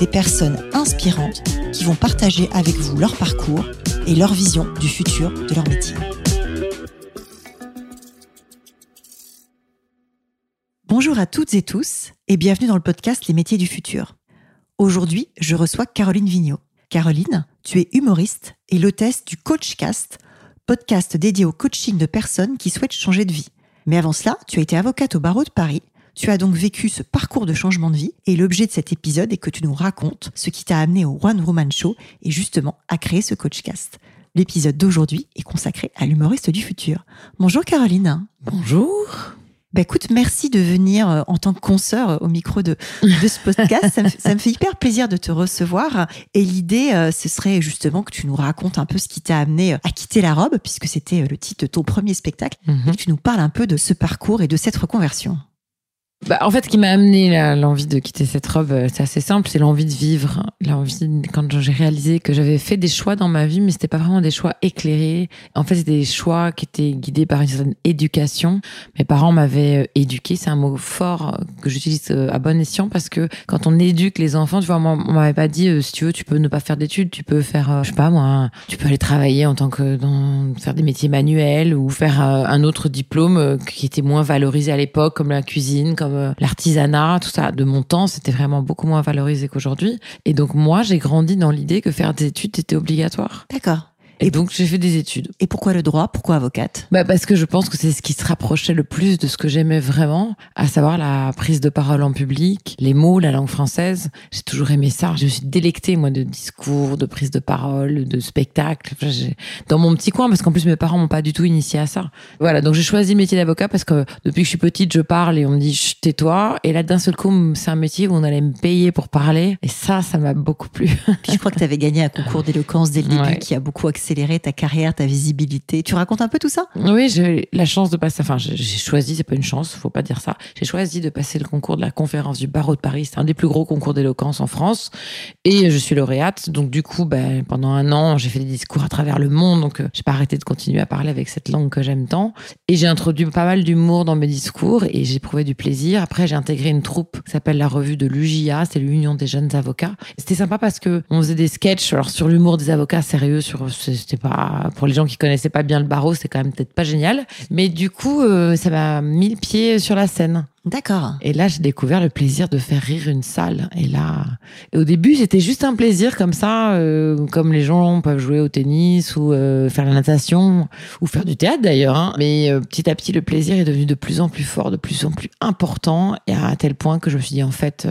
des personnes inspirantes qui vont partager avec vous leur parcours et leur vision du futur de leur métier. Bonjour à toutes et tous et bienvenue dans le podcast Les métiers du futur. Aujourd'hui, je reçois Caroline Vigneault. Caroline, tu es humoriste et l'hôtesse du Coachcast, podcast dédié au coaching de personnes qui souhaitent changer de vie. Mais avant cela, tu as été avocate au barreau de Paris. Tu as donc vécu ce parcours de changement de vie et l'objet de cet épisode est que tu nous racontes ce qui t'a amené au One Woman Show et justement à créer ce Coachcast. L'épisode d'aujourd'hui est consacré à l'humoriste du futur. Bonjour Caroline. Bonjour. Bah écoute, merci de venir euh, en tant que consoeur euh, au micro de, de ce podcast. ça, me, ça, me, fait hyper plaisir de te recevoir. Et l'idée, euh, ce serait justement que tu nous racontes un peu ce qui t'a amené à quitter la robe, puisque c'était le titre de ton premier spectacle, mm -hmm. et que tu nous parles un peu de ce parcours et de cette reconversion. Bah, en fait, ce qui m'a amené l'envie de quitter cette robe, c'est assez simple, c'est l'envie de vivre. L'envie, quand j'ai réalisé que j'avais fait des choix dans ma vie, mais c'était pas vraiment des choix éclairés. En fait, c'était des choix qui étaient guidés par une certaine éducation. Mes parents m'avaient éduqué, c'est un mot fort que j'utilise à bon escient parce que quand on éduque les enfants, tu vois, on m'avait pas dit, si tu veux, tu peux ne pas faire d'études, tu peux faire, je sais pas moi, tu peux aller travailler en tant que dans, faire des métiers manuels ou faire un autre diplôme qui était moins valorisé à l'époque, comme la cuisine, l'artisanat, tout ça, de mon temps, c'était vraiment beaucoup moins valorisé qu'aujourd'hui. Et donc moi, j'ai grandi dans l'idée que faire des études était obligatoire. D'accord. Et, et donc j'ai fait des études. Et pourquoi le droit? Pourquoi avocate? Bah Parce que je pense que c'est ce qui se rapprochait le plus de ce que j'aimais vraiment, à savoir la prise de parole en public, les mots, la langue française. J'ai toujours aimé ça. Je me suis délectée, moi, de discours, de prise de parole, de spectacle. Dans mon petit coin, parce qu'en plus mes parents m'ont pas du tout initié à ça. Voilà, donc j'ai choisi le métier d'avocat parce que depuis que je suis petite, je parle et on me dit tais-toi. Et là, d'un seul coup, c'est un métier où on allait me payer pour parler. Et ça, ça m'a beaucoup plu. Puis je crois que tu avais gagné un concours d'éloquence dès le début ouais. qui a beaucoup accéléré ta carrière, ta visibilité. Tu racontes un peu tout ça? Oui, j'ai la chance de passer. Enfin, j'ai choisi, c'est pas une chance, faut pas dire ça. J'ai choisi de passer le concours de la conférence du barreau de Paris. C'est un des plus gros concours d'éloquence en France, et je suis lauréate. Donc du coup, ben, pendant un an, j'ai fait des discours à travers le monde. Donc, euh, j'ai pas arrêté de continuer à parler avec cette langue que j'aime tant. Et j'ai introduit pas mal d'humour dans mes discours, et j'ai prouvé du plaisir. Après, j'ai intégré une troupe qui s'appelle la revue de l'UJA, c'est l'Union des jeunes avocats. C'était sympa parce que on faisait des sketchs, alors sur l'humour des avocats sérieux, sur c'était pas pour les gens qui connaissaient pas bien le barreau, c'est quand même peut-être pas génial. Mais du coup, euh, ça m'a mis le pied sur la scène. D'accord. Et là, j'ai découvert le plaisir de faire rire une salle. Et là, et au début, c'était juste un plaisir comme ça, euh, comme les gens peuvent jouer au tennis ou euh, faire la natation ou faire du théâtre d'ailleurs. Hein. Mais euh, petit à petit, le plaisir est devenu de plus en plus fort, de plus en plus important, et à tel point que je me suis dit en fait,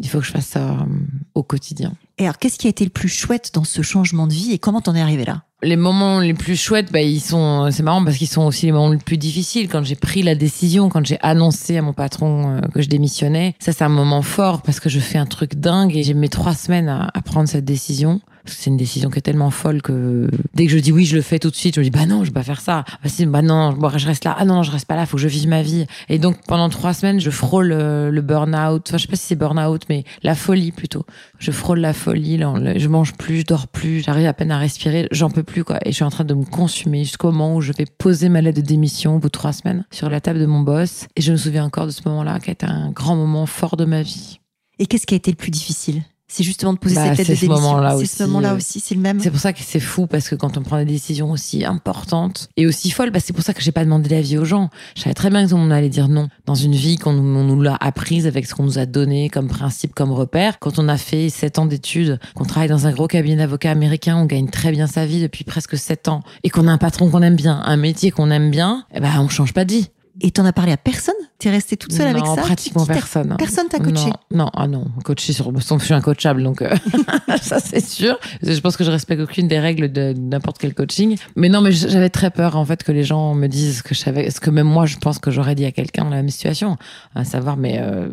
il faut que je fasse ça au quotidien. Et alors, qu'est-ce qui a été le plus chouette dans ce changement de vie et comment t'en es arrivé là? Les moments les plus chouettes, bah, ils sont, c'est marrant parce qu'ils sont aussi les moments les plus difficiles. Quand j'ai pris la décision, quand j'ai annoncé à mon patron que je démissionnais, ça c'est un moment fort parce que je fais un truc dingue et j'ai mis trois semaines à, à prendre cette décision. C'est une décision qui est tellement folle que dès que je dis oui, je le fais tout de suite. Je me dis bah non, je vais pas faire ça. Bah si, bah non, je reste là. Ah non, je reste pas là. Faut que je vive ma vie. Et donc pendant trois semaines, je frôle le, le burn-out. Enfin, je sais pas si c'est burn-out, mais la folie plutôt. Je frôle la folie. Je mange plus, je dors plus. J'arrive à peine à respirer. J'en peux plus quoi. Et je suis en train de me consumer jusqu'au moment où je vais poser ma lettre de démission au bout de trois semaines sur la table de mon boss. Et je me souviens encore de ce moment-là qui a été un grand moment fort de ma vie. Et qu'est-ce qui a été le plus difficile? C'est justement de poser bah, cette tête de ce moment-là C'est ce moment-là aussi, c'est le même. C'est pour ça que c'est fou parce que quand on prend des décisions aussi importantes et aussi folles, bah c'est pour ça que j'ai pas demandé l'avis aux gens. Je savais très bien que on allait dire non dans une vie qu'on on nous l'a apprise avec ce qu'on nous a donné comme principe, comme repère. Quand on a fait sept ans d'études, qu'on travaille dans un gros cabinet d'avocats américain, on gagne très bien sa vie depuis presque sept ans et qu'on a un patron qu'on aime bien, un métier qu'on aime bien, eh ben on change pas de vie Et t'en as parlé à personne? T'es restée toute seule avec Non, ça? pratiquement personne. Personne t'a coaché? Non, non, ah non, coaché sur, je suis incoachable, donc euh, ça c'est sûr. Je pense que je respecte aucune des règles de n'importe quel coaching. Mais non, mais j'avais très peur en fait que les gens me disent ce que je savais, ce que même moi je pense que j'aurais dit à quelqu'un dans la même situation, à savoir mais euh,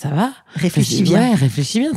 ça va. Réfléchis bien. Ouais, réfléchis bien.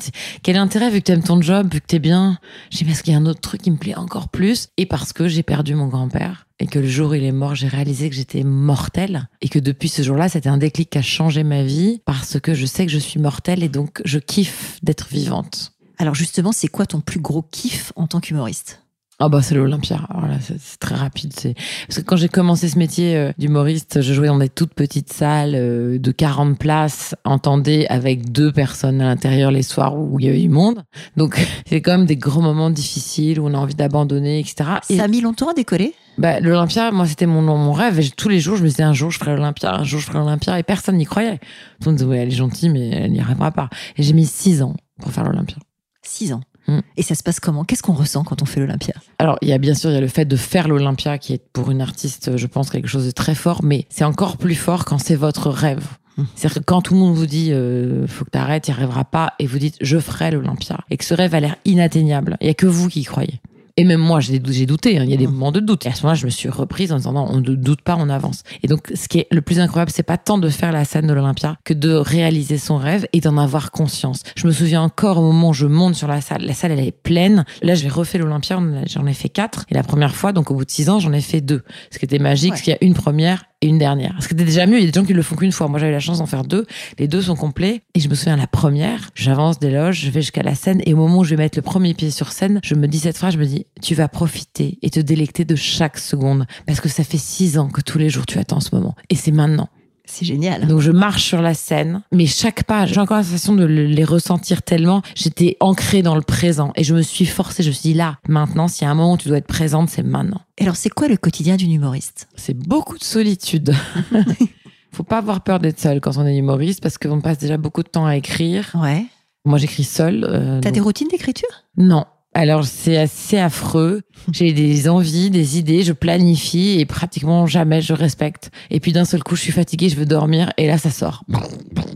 Quel est l'intérêt vu que t'aimes ton job, vu que t'es bien? J'ai parce qu'il y a un autre truc qui me plaît encore plus? Et parce que j'ai perdu mon grand-père et que le jour où il est mort, j'ai réalisé que j'étais mortelle et que depuis ce jour-là, c'était un déclic qui a changé ma vie parce que je sais que je suis mortelle et donc je kiffe d'être vivante. Alors justement, c'est quoi ton plus gros kiff en tant qu'humoriste? Ah bah c'est l'Olympia. C'est très rapide. C'est parce que quand j'ai commencé ce métier euh, d'humoriste, je jouais dans des toutes petites salles euh, de 40 places, entendez, avec deux personnes à l'intérieur les soirs où il y avait du monde. Donc c'est quand même des gros moments difficiles où on a envie d'abandonner, etc. Et Ça a mis longtemps à décoller? Bah, l'Olympia, moi c'était mon mon rêve. Et tous les jours, je me disais un jour je ferai l'Olympia, un jour je ferai l'Olympia, et personne n'y croyait. Tout le monde disait ouais, elle est gentille, mais elle n'y arrivera pas. Et j'ai mis six ans pour faire l'Olympia. Six ans. Mm. Et ça se passe comment? Qu'est-ce qu'on ressent quand on fait l'Olympia? Alors, il y a bien sûr, il y a le fait de faire l'Olympia qui est pour une artiste, je pense, quelque chose de très fort, mais c'est encore plus fort quand c'est votre rêve. Hmm. C'est-à-dire que quand tout le monde vous dit euh, faut que t'arrêtes, n'y arriveras pas, et vous dites je ferai l'Olympia, et que ce rêve a l'air inatteignable, il y a que vous qui y croyez. Et même moi, j'ai j'ai douté, hein, il y a des Hmm. moments de doute. Et à ce moment-là, je me suis reprise en disant non, on ne doute pas, on avance. Et donc, ce qui est le plus incroyable, c'est pas tant de faire la scène de l'Olympia que de réaliser son rêve et d'en avoir conscience. Je me souviens encore au moment où je monte sur la salle, la salle elle est pleine. Là, je vais refaire l'Olympia, j'en ai fait quatre. Et la première fois, donc au bout de six ans, j'en ai fait deux. Ce qui était magique, Ouais. parce qu'il y a une première et une dernière. Ce qui était déjà mieux, il y a des gens qui le font qu'une fois. Moi, j'avais la chance d'en faire deux. Les deux sont complets. Et je me souviens, la première, j'avance des loges, je vais jusqu'à la scène. Et au moment où je vais mettre le premier pied sur scène, je me dis cette phrase, je me dis, tu vas profiter et te délecter de chaque seconde. Parce que ça fait six ans que tous les jours tu attends ce moment. Et c'est maintenant. C'est génial. Donc je marche sur la scène, mais chaque pas, j'ai encore la sensation de le- les ressentir tellement. J'étais ancrée dans le présent et je me suis forcée. Je me suis dit là, maintenant, s'il y a un moment où tu dois être présente, c'est maintenant. Et Alors, c'est quoi le quotidien d'une humoriste? C'est beaucoup de solitude. Faut pas avoir peur d'être seul quand on est humoriste parce qu'on passe déjà beaucoup de temps à écrire. Ouais. Moi, j'écris seul. euh, T'as donc- des routines d'écriture? Non. Alors, c'est assez affreux. J'ai des envies, des idées, je planifie et pratiquement jamais je respecte. Et puis d'un seul coup, je suis fatiguée, je veux dormir et là, ça sort.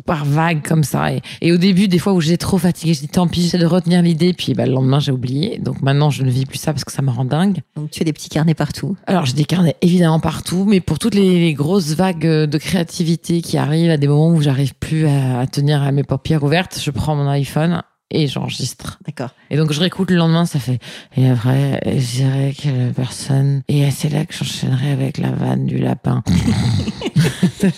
Par vague comme ça. Et, et au début, des fois où j'ai trop fatigué, je dis tant pis, j'essaie de retenir l'idée. Puis bah, le lendemain, j'ai oublié. Donc maintenant, je ne vis plus ça parce que ça me rend dingue. Donc, tu as des petits carnets partout. Alors, j'ai des carnets évidemment partout, mais pour toutes les, les grosses vagues de créativité qui arrivent à des moments où j'arrive plus à, à tenir mes paupières ouvertes, je prends mon iPhone et j'enregistre. D'accord. Et donc, je réécoute le lendemain, ça fait. Et après, je dirais que personne. Et c'est là que j'enchaînerai avec la vanne du lapin. donc,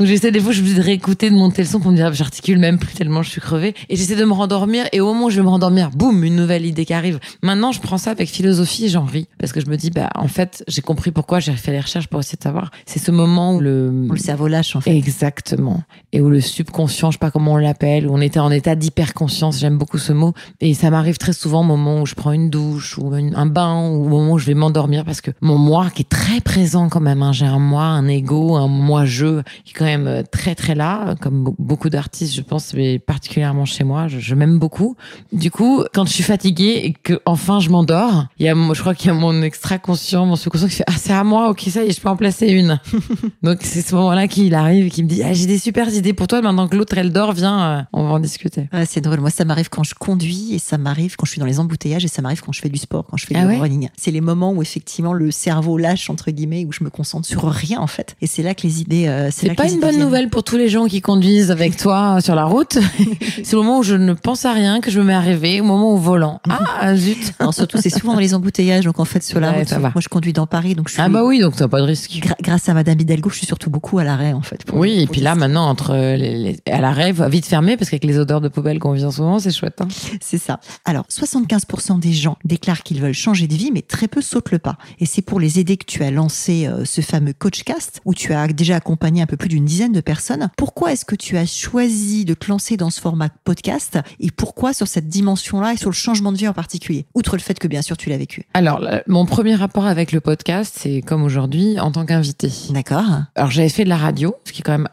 j'essaie des fois, je me dis de réécouter, de monter le son pour me dire, ah, j'articule même plus tellement je suis crevée. Et j'essaie de me rendormir. Et au moment où je vais me rendormir, boum, une nouvelle idée qui arrive. Maintenant, je prends ça avec philosophie et j'en ris. Parce que je me dis, bah, en fait, j'ai compris pourquoi j'ai fait les recherches pour essayer de savoir. C'est ce moment où le. Où le cerveau lâche, en fait. Exactement. Et où le subconscient, je sais pas comment on l'appelle, où on était en état d'hyperconscience, j'aime beaucoup ce mot. Et ça m'arrive très souvent au moment où je prends une douche ou un bain ou au moment où je vais m'endormir parce que mon moi qui est très présent quand même, hein, j'ai un moi, un ego, un moi-je qui est quand même euh, très très là, comme be- beaucoup d'artistes, je pense, mais particulièrement chez moi, je, m'aime beaucoup. Du coup, quand je suis fatiguée et que enfin je m'endors, il y a, je crois qu'il y a mon extra-conscient, mon subconscient qui fait ah c'est à moi, ok ça y est, je peux en placer une. Donc c'est ce moment-là qu'il arrive et qui me dit ah, j'ai des super idées pour toi maintenant que l'autre elle dort, viens, euh, on va en discuter. Ouais, c'est drôle. Moi, ça m'arrive quand je conduis et ça m'arrive quand je suis dans les embouteillages et ça m'arrive quand je fais du sport, quand je fais Ah du ouais running. C'est les moments où effectivement le cerveau lâche entre guillemets, où je me concentre sur rien en fait. Et c'est là que les idées. euh, c'est pas une bonne viennent. nouvelle pour tous les gens qui conduisent avec toi sur la route. c'est le moment où je ne pense à rien que je me mets à rêver, au moment au volant. Ah zut. Non, surtout, c'est souvent dans les embouteillages. Donc en fait, sur la Ouais, route, ça va. moi je conduis dans Paris, donc je suis. Ah bah oui, donc t'as pas de risque. gra- grâce à Madame Hidalgo, je suis surtout beaucoup à l'arrêt en fait. pour- Oui, et puis là, maintenant, entre les, les- à la rêve, vite fermé, parce qu'avec les odeurs de poubelle qu'on vient souvent, c'est chouette. hein. C'est ça. Alors, 75% des gens déclarent qu'ils veulent changer de vie, mais très peu sautent le pas. Et c'est pour les aider que tu as lancé euh, ce fameux Coachcast, où tu as déjà accompagné un peu plus d'une dizaine de personnes. Pourquoi est-ce que tu as choisi de te lancer dans ce format podcast Et pourquoi sur cette dimension-là et sur le changement de vie en particulier Outre le fait que, bien sûr, tu l'as vécu? Alors, mon premier rapport avec le podcast, c'est comme aujourd'hui, en tant qu'invité. D'accord Alors j'avais fait de la radio, ce qui est quand même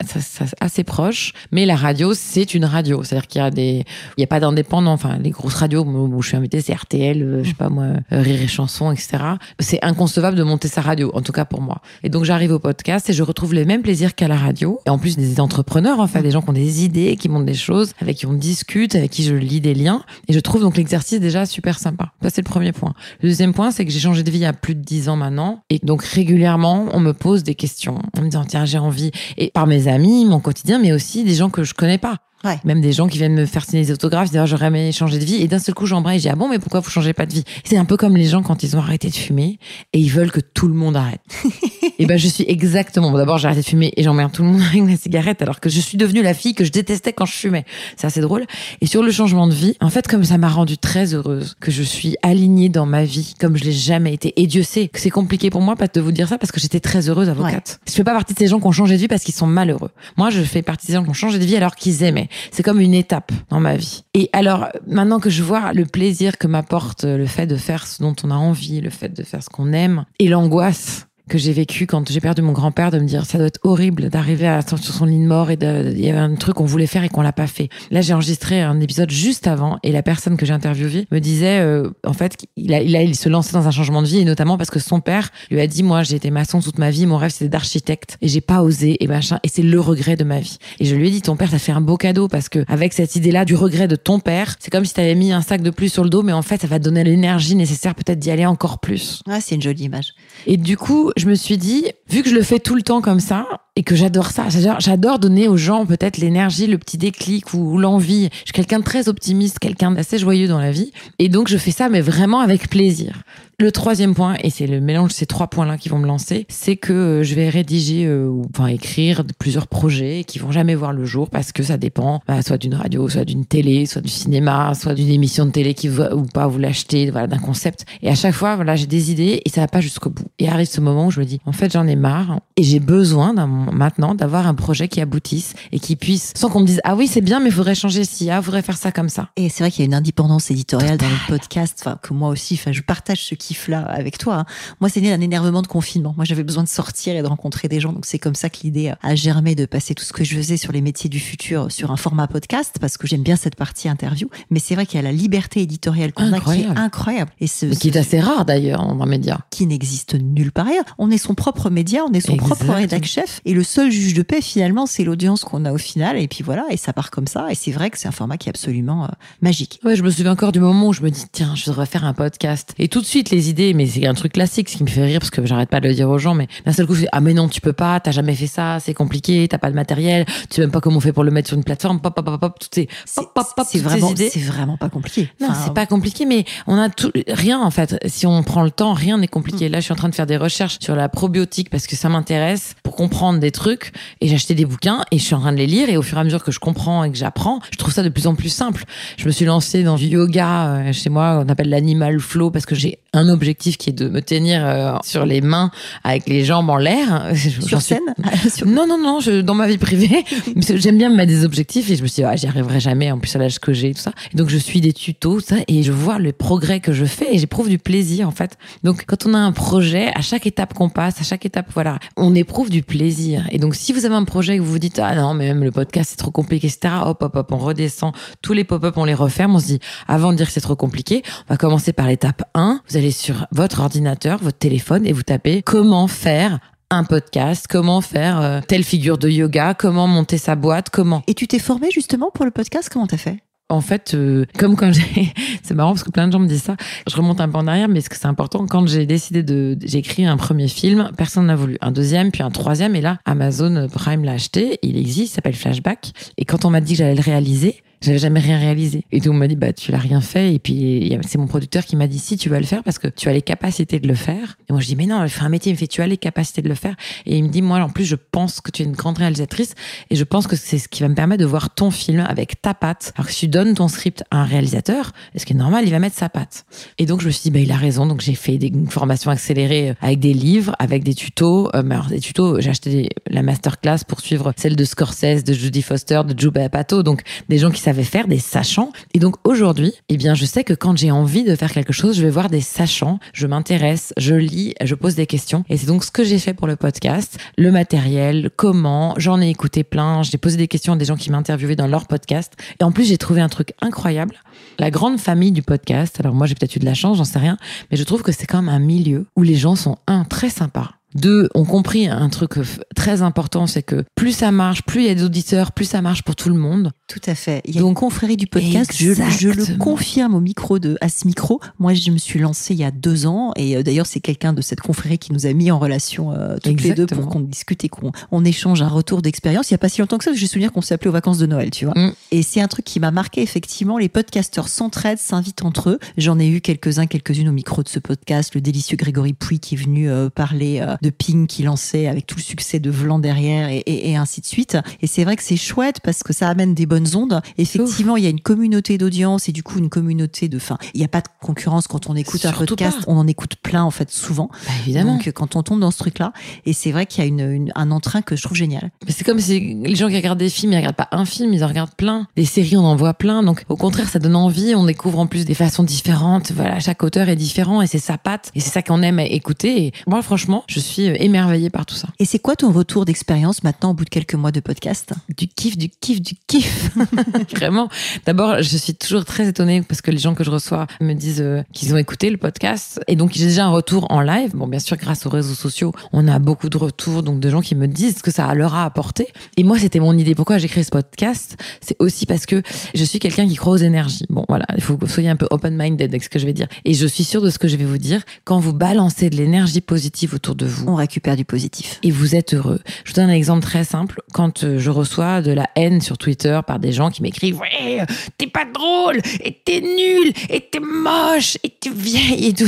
assez proche, mais la radio c'est une radio, c'est-à-dire qu'il y a des, il y a pas pas d'indépendant. Enfin, les grosses radios où je suis invitée, c'est RTL, euh, je sais pas moi, euh, Rire et Chanson, etc. C'est inconcevable de monter sa radio, en tout cas pour moi. Et donc j'arrive au podcast et je retrouve les mêmes plaisirs qu'à la radio. Et en plus des entrepreneurs, en fait, des gens qui ont des idées, qui montent des choses, avec qui on discute, avec qui je lis des liens. Et je trouve donc l'exercice déjà super sympa. Ça c'est le premier point. Le deuxième point, c'est que j'ai changé de vie il y a plus de dix ans maintenant. Et donc régulièrement, on me pose des questions en me disant tiens j'ai envie et par mes amis, mon quotidien, mais aussi des gens que je connais pas. Ouais. Même des gens qui viennent me faire signer des autographes, dire j'aurais aimé changer de vie. Et d'un seul coup, j'embraye et je dis ah bon, mais pourquoi vous changez pas de vie? C'est un peu comme les gens quand ils ont arrêté de fumer et ils veulent que tout le monde arrête. et ben je suis exactement. Bon, D'abord, j'ai arrêté de fumer et j'emmerde tout le monde avec ma cigarette, alors que je suis devenue la fille que je détestais quand je fumais. C'est assez drôle. Et sur le changement de vie, en fait, comme ça m'a rendue très heureuse, que je suis alignée dans ma vie comme je l'ai jamais été. Et Dieu sait que c'est compliqué pour moi pas de vous dire ça parce que j'étais très heureuse avocate. Je fais pas partie de ces gens qui ont changé de vie parce qu'ils sont malheureux. Moi, je fais partie des gens qui ont changé de vie alors qu'ils aimaient. C'est comme une étape dans ma vie. Et alors, maintenant que je vois le plaisir que m'apporte le fait de faire ce dont on a envie, le fait de faire ce qu'on aime, et l'angoisse que j'ai vécu quand j'ai perdu mon grand-père de me dire ça doit être horrible d'arriver à sur son lit de mort et de, il y avait un truc qu'on voulait faire et qu'on l'a pas fait. Là, j'ai enregistré un épisode juste avant et la personne que j'ai interviewée me disait euh, en fait il a, il a il se lançait dans un changement de vie et notamment parce que son père lui a dit moi j'ai été maçon toute ma vie, mon rêve c'était d'architecte et j'ai pas osé et machin et c'est le regret de ma vie. Et je lui ai dit ton père ça fait un beau cadeau parce que avec cette idée-là du regret de ton père, c'est comme si tu avais mis un sac de plus sur le dos mais en fait ça va te donner l'énergie nécessaire peut-être d'y aller encore plus. Ouais, c'est une jolie image. Et du coup, je me suis dit, vu que je le fais tout le temps comme ça, et que j'adore ça, j'adore- donner aux gens peut-être l'énergie, le petit déclic ou, l'envie. Je suis quelqu'un de très optimiste, quelqu'un d'assez joyeux dans la vie. Et donc, je fais ça, mais vraiment avec plaisir. Le troisième point, et c'est le mélange de ces trois points-là qui vont me lancer, c'est que euh, je vais rédiger euh, ou enfin écrire plusieurs projets qui vont jamais voir le jour parce que ça dépend bah, soit d'une radio, soit d'une télé, soit du cinéma, soit d'une émission de télé qui va ou pas vous l'acheter, voilà, d'un concept. Et à chaque fois, voilà, j'ai des idées et ça va pas jusqu'au bout. Et arrive ce moment je me dis, en fait, j'en ai marre et j'ai besoin maintenant d'avoir un projet qui aboutisse et qui puisse, sans qu'on me dise, ah oui, c'est bien, mais il faudrait changer ci, ah, faudrait faire ça comme ça. Et c'est vrai qu'il y a une indépendance éditoriale dans le podcast, que moi aussi, enfin je partage ce kiff-là avec toi. hein. Moi, c'est né d'un énervement de confinement. Moi, j'avais besoin de sortir et de rencontrer des gens, donc c'est comme ça que l'idée a germé de passer tout ce que je faisais sur les métiers du futur sur un format podcast, parce que j'aime bien cette partie interview. Mais c'est vrai qu'il y a la liberté éditoriale qu'on a qui est incroyable et ce, qui est assez rare d'ailleurs dans les médias. qui n'existe nulle part ailleurs. On est son propre média, on est son propre Exactement. rédac chef, et le seul juge de paix finalement, c'est l'audience qu'on a au final. Et puis voilà, et ça part comme ça. Et c'est vrai que c'est un format qui est absolument euh, magique. Ouais, je me souviens encore du moment où je me dis, tiens, je devrais faire un podcast. Et tout de suite, les idées, mais c'est un truc classique, ce qui me fait rire, parce que j'arrête pas de le dire aux gens, mais d'un seul coup, je ah, mais non, tu peux pas, t'as jamais fait ça, c'est compliqué, t'as pas de matériel, tu sais même pas comment on fait pour le mettre sur une plateforme, pop, pop, pop, pop, toutes ces, pop, pop, pop, c'est vraiment, c'est vraiment pas compliqué. Non, c'est pas compliqué, mais on a tout, rien en fait. Si on prend le temps, rien n'est compliqué. Là, je suis en train de faire des recherches sur la probiotique parce que ça m'intéresse pour comprendre des trucs. Et acheté des bouquins et je suis en train de les lire. Et au fur et à mesure que je comprends et que j'apprends, je trouve ça de plus en plus simple. Je me suis lancée dans du yoga euh, chez moi, on appelle l'animal flow parce que j'ai un objectif qui est de me tenir euh, sur les mains avec les jambes en l'air. Sur scène non, non, non, je, dans ma vie privée. J'aime bien me mettre des objectifs et je me suis dit, ah, j'y arriverai jamais, en plus à l'âge que j'ai, tout ça. Et donc, je suis des tutos, tout ça, et je vois le progrès que je fais et j'éprouve du plaisir, en fait. Donc, quand on a un projet, à chaque étape qu'on passe, à chaque étape, voilà, on éprouve du plaisir. Et donc, si vous avez un projet et que vous vous dites, ah non, mais même le podcast, c'est trop compliqué, etc., hop, hop, hop, on redescend. Tous les pop-up, on les referme. On se dit, avant de dire que c'est trop compliqué, on va commencer par l'étape 1. Vous allez sur votre ordinateur, votre téléphone et vous tapez comment faire un podcast, comment faire euh, telle figure de yoga, comment monter sa boîte, comment. Et tu t'es formé justement pour le podcast Comment t'as fait? En fait, euh, comme quand j'ai, c'est marrant parce que plein de gens me disent ça. Je remonte un peu en arrière, mais ce que c'est important, quand j'ai décidé de, j'ai écrit un premier film, personne n'a voulu. Un deuxième, puis un troisième, et là, Amazon Prime l'a acheté. Il existe, il s'appelle Flashback. Et quand on m'a dit que j'allais le réaliser, j'avais jamais rien réalisé. Et tout, on m'a dit, bah, tu l'as rien fait. Et puis, c'est mon producteur qui m'a dit, si, tu vas le faire parce que tu as les capacités de le faire. Et moi, je dis, mais non, je fais un métier. Il me fait, tu as les capacités de le faire. Et il me dit, moi, en plus, je pense que tu es une grande réalisatrice et je pense que c'est ce qui va me permettre de voir ton film avec ta patte. Alors que si tu donnes ton script à un réalisateur, ce qui est normal, il va mettre sa patte. Et donc, je me suis dit, bah, il a raison. Donc, j'ai fait des une formation accélérée euh, avec des livres, avec des tutos. Euh, alors, des tutos, j'ai acheté la masterclass pour suivre celle de Scorsese, de Judy Foster, de Joe Pato. Donc, des gens qui faire, des sachants. Et donc aujourd'hui, eh bien, je sais que quand j'ai envie de faire quelque chose, je vais voir des sachants, je m'intéresse, je lis, je pose des questions. Et c'est donc ce que j'ai fait pour le podcast, le matériel, comment, j'en ai écouté plein, j'ai posé des questions à des gens qui m'interviewaient dans leur podcast. Et en plus, j'ai trouvé un truc incroyable. La grande famille du podcast, alors moi j'ai peut-être eu de la chance, j'en sais rien, mais je trouve que c'est quand même un milieu où les gens sont, un, très sympas, deux, ont compris un truc très important, c'est que plus ça marche, plus il y a des auditeurs, plus ça marche pour tout le monde. Tout à fait. Il y a Donc, une confrérie du podcast. Je, je, le confirme au micro de à ce micro. Moi, je me suis lancée il y a deux ans, et euh, d'ailleurs, c'est quelqu'un de cette confrérie qui nous a mis en relation euh, toutes les deux pour qu'on discute et qu'on on échange un retour d'expérience. Il y a pas si longtemps que ça, j'ai souvenir qu'on s'est appelé aux vacances de Noël, tu vois. Mm. Et c'est un truc qui m'a marqué effectivement. Les podcasteurs s'entraident, s'invitent entre eux. J'en ai eu quelques-uns, quelques-unes au micro de ce podcast. Le délicieux Grégory Pouy qui est venu euh, parler de Ping qui lançait avec tout le succès de Vlan derrière et, et, ainsi de suite. Et c'est vrai que c'est chouette parce que ça amène des bonnes ondes. Effectivement, il y a une communauté d'audience et du coup une communauté de. Fin, il n'y a pas de concurrence quand on écoute un podcast. On en écoute plein en fait souvent. Bah, évidemment. Donc quand on tombe dans ce truc-là, et c'est vrai qu'il y a une, un entrain que je trouve génial. Mais c'est comme si les gens qui regardent des films, ils regardent pas un film, ils en regardent plein. Des séries, on en voit plein. Donc au contraire, ça donne envie. On découvre en plus des façons différentes. Voilà, chaque auteur est différent et c'est sa patte et c'est ça qu'on aime écouter. Et moi, franchement, je suis émerveillée par tout ça. Et c'est quoi ton retour d'expérience maintenant au bout de quelques mois de podcast? Du kiff, du kiff, du kiff. Vraiment. D'abord, je suis toujours très étonnée parce que les gens que je reçois me disent euh, qu'ils ont écouté le podcast. Et donc, j'ai déjà un retour en live. Bon, bien sûr, grâce aux réseaux sociaux, on a beaucoup de retours, donc de gens qui me disent ce que ça leur a apporté. Et moi, c'était mon idée. Pourquoi j'ai créé ce podcast? C'est aussi parce que je suis quelqu'un qui croit aux énergies. Bon, voilà, il faut que vous soyez un peu open-minded avec ce que je vais dire. Et je suis sûre de ce que je vais vous dire. Quand vous balancez de l'énergie positive autour de vous, on récupère du positif et vous êtes heureux. Je vous donne un exemple très simple. Quand euh, je reçois de la haine sur Twitter par des gens qui m'écrivent Ouais, t'es pas drôle, et t'es nul, et t'es moche, et vieille, et tout.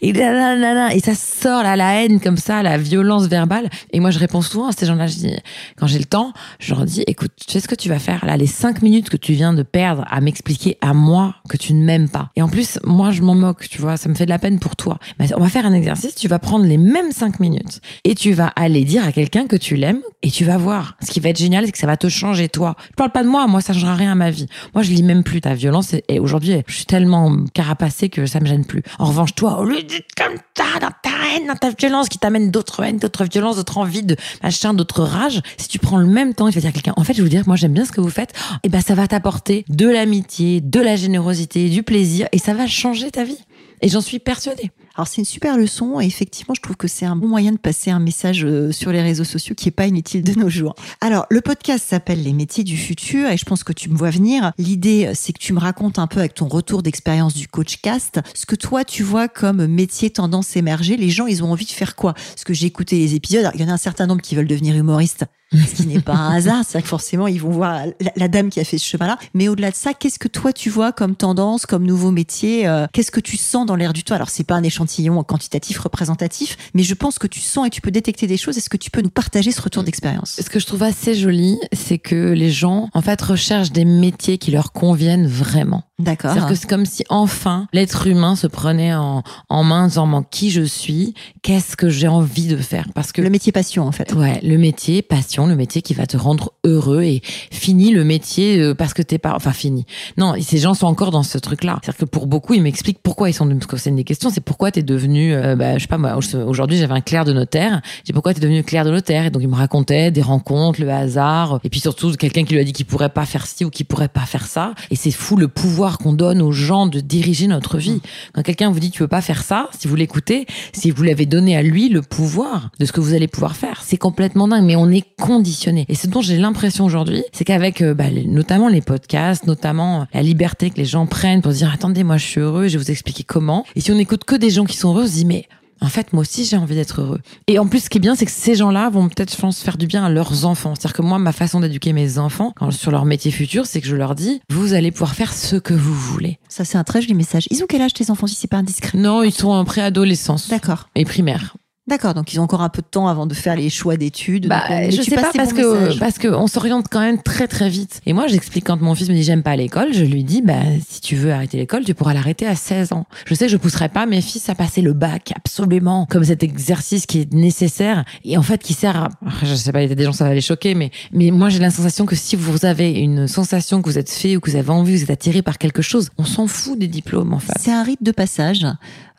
Et, et ça sort là, la haine comme ça, la violence verbale. Et moi, je réponds souvent à ces gens-là. Je dis, quand j'ai le temps, je leur dis Écoute, tu sais ce que tu vas faire là, les cinq minutes que tu viens de perdre à m'expliquer à moi que tu ne m'aimes pas. Et en plus, moi, je m'en moque, tu vois, ça me fait de la peine pour toi. Mais on va faire un exercice. Tu vas prendre les mêmes cinq minutes et tu vas aller dire à quelqu'un que tu l'aimes et tu vas voir. Ce qui va être génial, c'est que ça va te changer toi. Je parle pas de moi, moi ça changera rien à ma vie. Moi je lis même plus ta violence et, aujourd'hui je suis tellement carapacée que ça me plus. En revanche toi, au lieu d'être comme ça dans ta haine, dans ta violence qui t'amène d'autres haines, d'autres violences, d'autres envies, de machin, d'autres rages, si tu prends le même temps, il va dire à quelqu'un, en fait je veux dire, moi j'aime bien ce que vous faites, et eh ben ça va t'apporter de l'amitié, de la générosité, du plaisir et ça va changer ta vie. Et j'en suis persuadée. Alors c'est une super leçon et effectivement je trouve que c'est un bon moyen de passer un message euh, sur les réseaux sociaux qui est pas inutile de nos jours. Alors le podcast s'appelle Les métiers du futur et je pense que tu me vois venir. L'idée c'est que tu me racontes un peu avec ton retour d'expérience du coach cast ce que toi tu vois comme métier tendance émerger. Les gens ils ont envie de faire quoi? Parce que j'ai écouté les épisodes, il y en a un certain nombre qui veulent devenir humoristes ce qui n'est pas un hasard. C'est que forcément, ils vont voir la, dame qui a fait ce chemin-là. Mais au-delà de ça, qu'est-ce que toi tu vois comme tendance, comme nouveau métier euh, Qu'est-ce que tu sens dans l'air du temps? Alors, c'est pas un échantillon quantitatif représentatif, mais je pense que tu sens et tu peux détecter des choses. Est-ce que tu peux nous partager ce retour d'expérience? Ce que je trouve assez joli, c'est que les gens, en fait, recherchent des métiers qui leur conviennent vraiment. D'accord. C'est-à-dire que c'est comme si enfin l'être humain se prenait en, en main en disant qui je suis, qu'est-ce que j'ai envie de faire? Parce que le métier passion en fait. Ouais, le métier passion, le métier qui va te rendre heureux et fini le métier euh, parce que t'es pas, enfin fini. Non, ces gens sont encore dans ce truc-là. C'est-à-dire que pour beaucoup, ils m'expliquent pourquoi ils sont, parce que c'est une des questions, c'est pourquoi t'es devenu, euh, bah, je sais pas moi, aujourd'hui j'avais un clerc de notaire. J'ai pourquoi t'es devenu clerc de notaire? Et donc ils me racontaient des rencontres, le hasard et puis surtout quelqu'un qui lui a dit qu'il pourrait pas faire ci ou qu'il pourrait pas faire ça. Et c'est fou le pouvoir qu'on donne aux gens de diriger notre vie. Quand quelqu'un vous dit tu veux pas faire ça, si vous l'écoutez, si vous l'avez donné à lui le pouvoir de ce que vous allez pouvoir faire, c'est complètement dingue. Mais on est conditionné. Et ce dont j'ai l'impression aujourd'hui, c'est qu'avec euh, bah, notamment les podcasts, notamment la liberté que les gens prennent pour dire attendez moi je suis heureux, je vais vous expliquer comment. Et si on écoute que des gens qui sont heureux, on se dit mais en fait, moi aussi, j'ai envie d'être heureux. Et en plus, ce qui est bien, c'est que ces gens-là vont peut-être, je pense, faire du bien à leurs enfants. C'est-à-dire que moi, ma façon d'éduquer mes enfants quand, sur leur métier futur, c'est que je leur dis, vous allez pouvoir faire ce que vous voulez. Ça, c'est un très joli message. Ils ont quel âge tes enfants, si c'est pas indiscret? Non, ils sont en préadolescence. D'accord. Et primaire. D'accord, donc ils ont encore un peu de temps avant de faire les choix d'études. Bah, Donc, euh, je sais pas parce que parce que on s'oriente quand même très très vite. Et moi, j'explique quand mon fils me dit j'aime pas l'école, je lui dis bah si tu veux arrêter l'école, tu pourras l'arrêter à 16 ans. Je sais je pousserai pas mes fils à passer le bac absolument comme cet exercice qui est nécessaire et en fait qui sert à je sais pas, il y a des gens ça va les choquer mais mais moi j'ai la sensation que si vous avez une sensation que vous êtes fait ou que vous avez envie, vous êtes attiré par quelque chose, on s'en fout des diplômes en fait. C'est un rite de passage.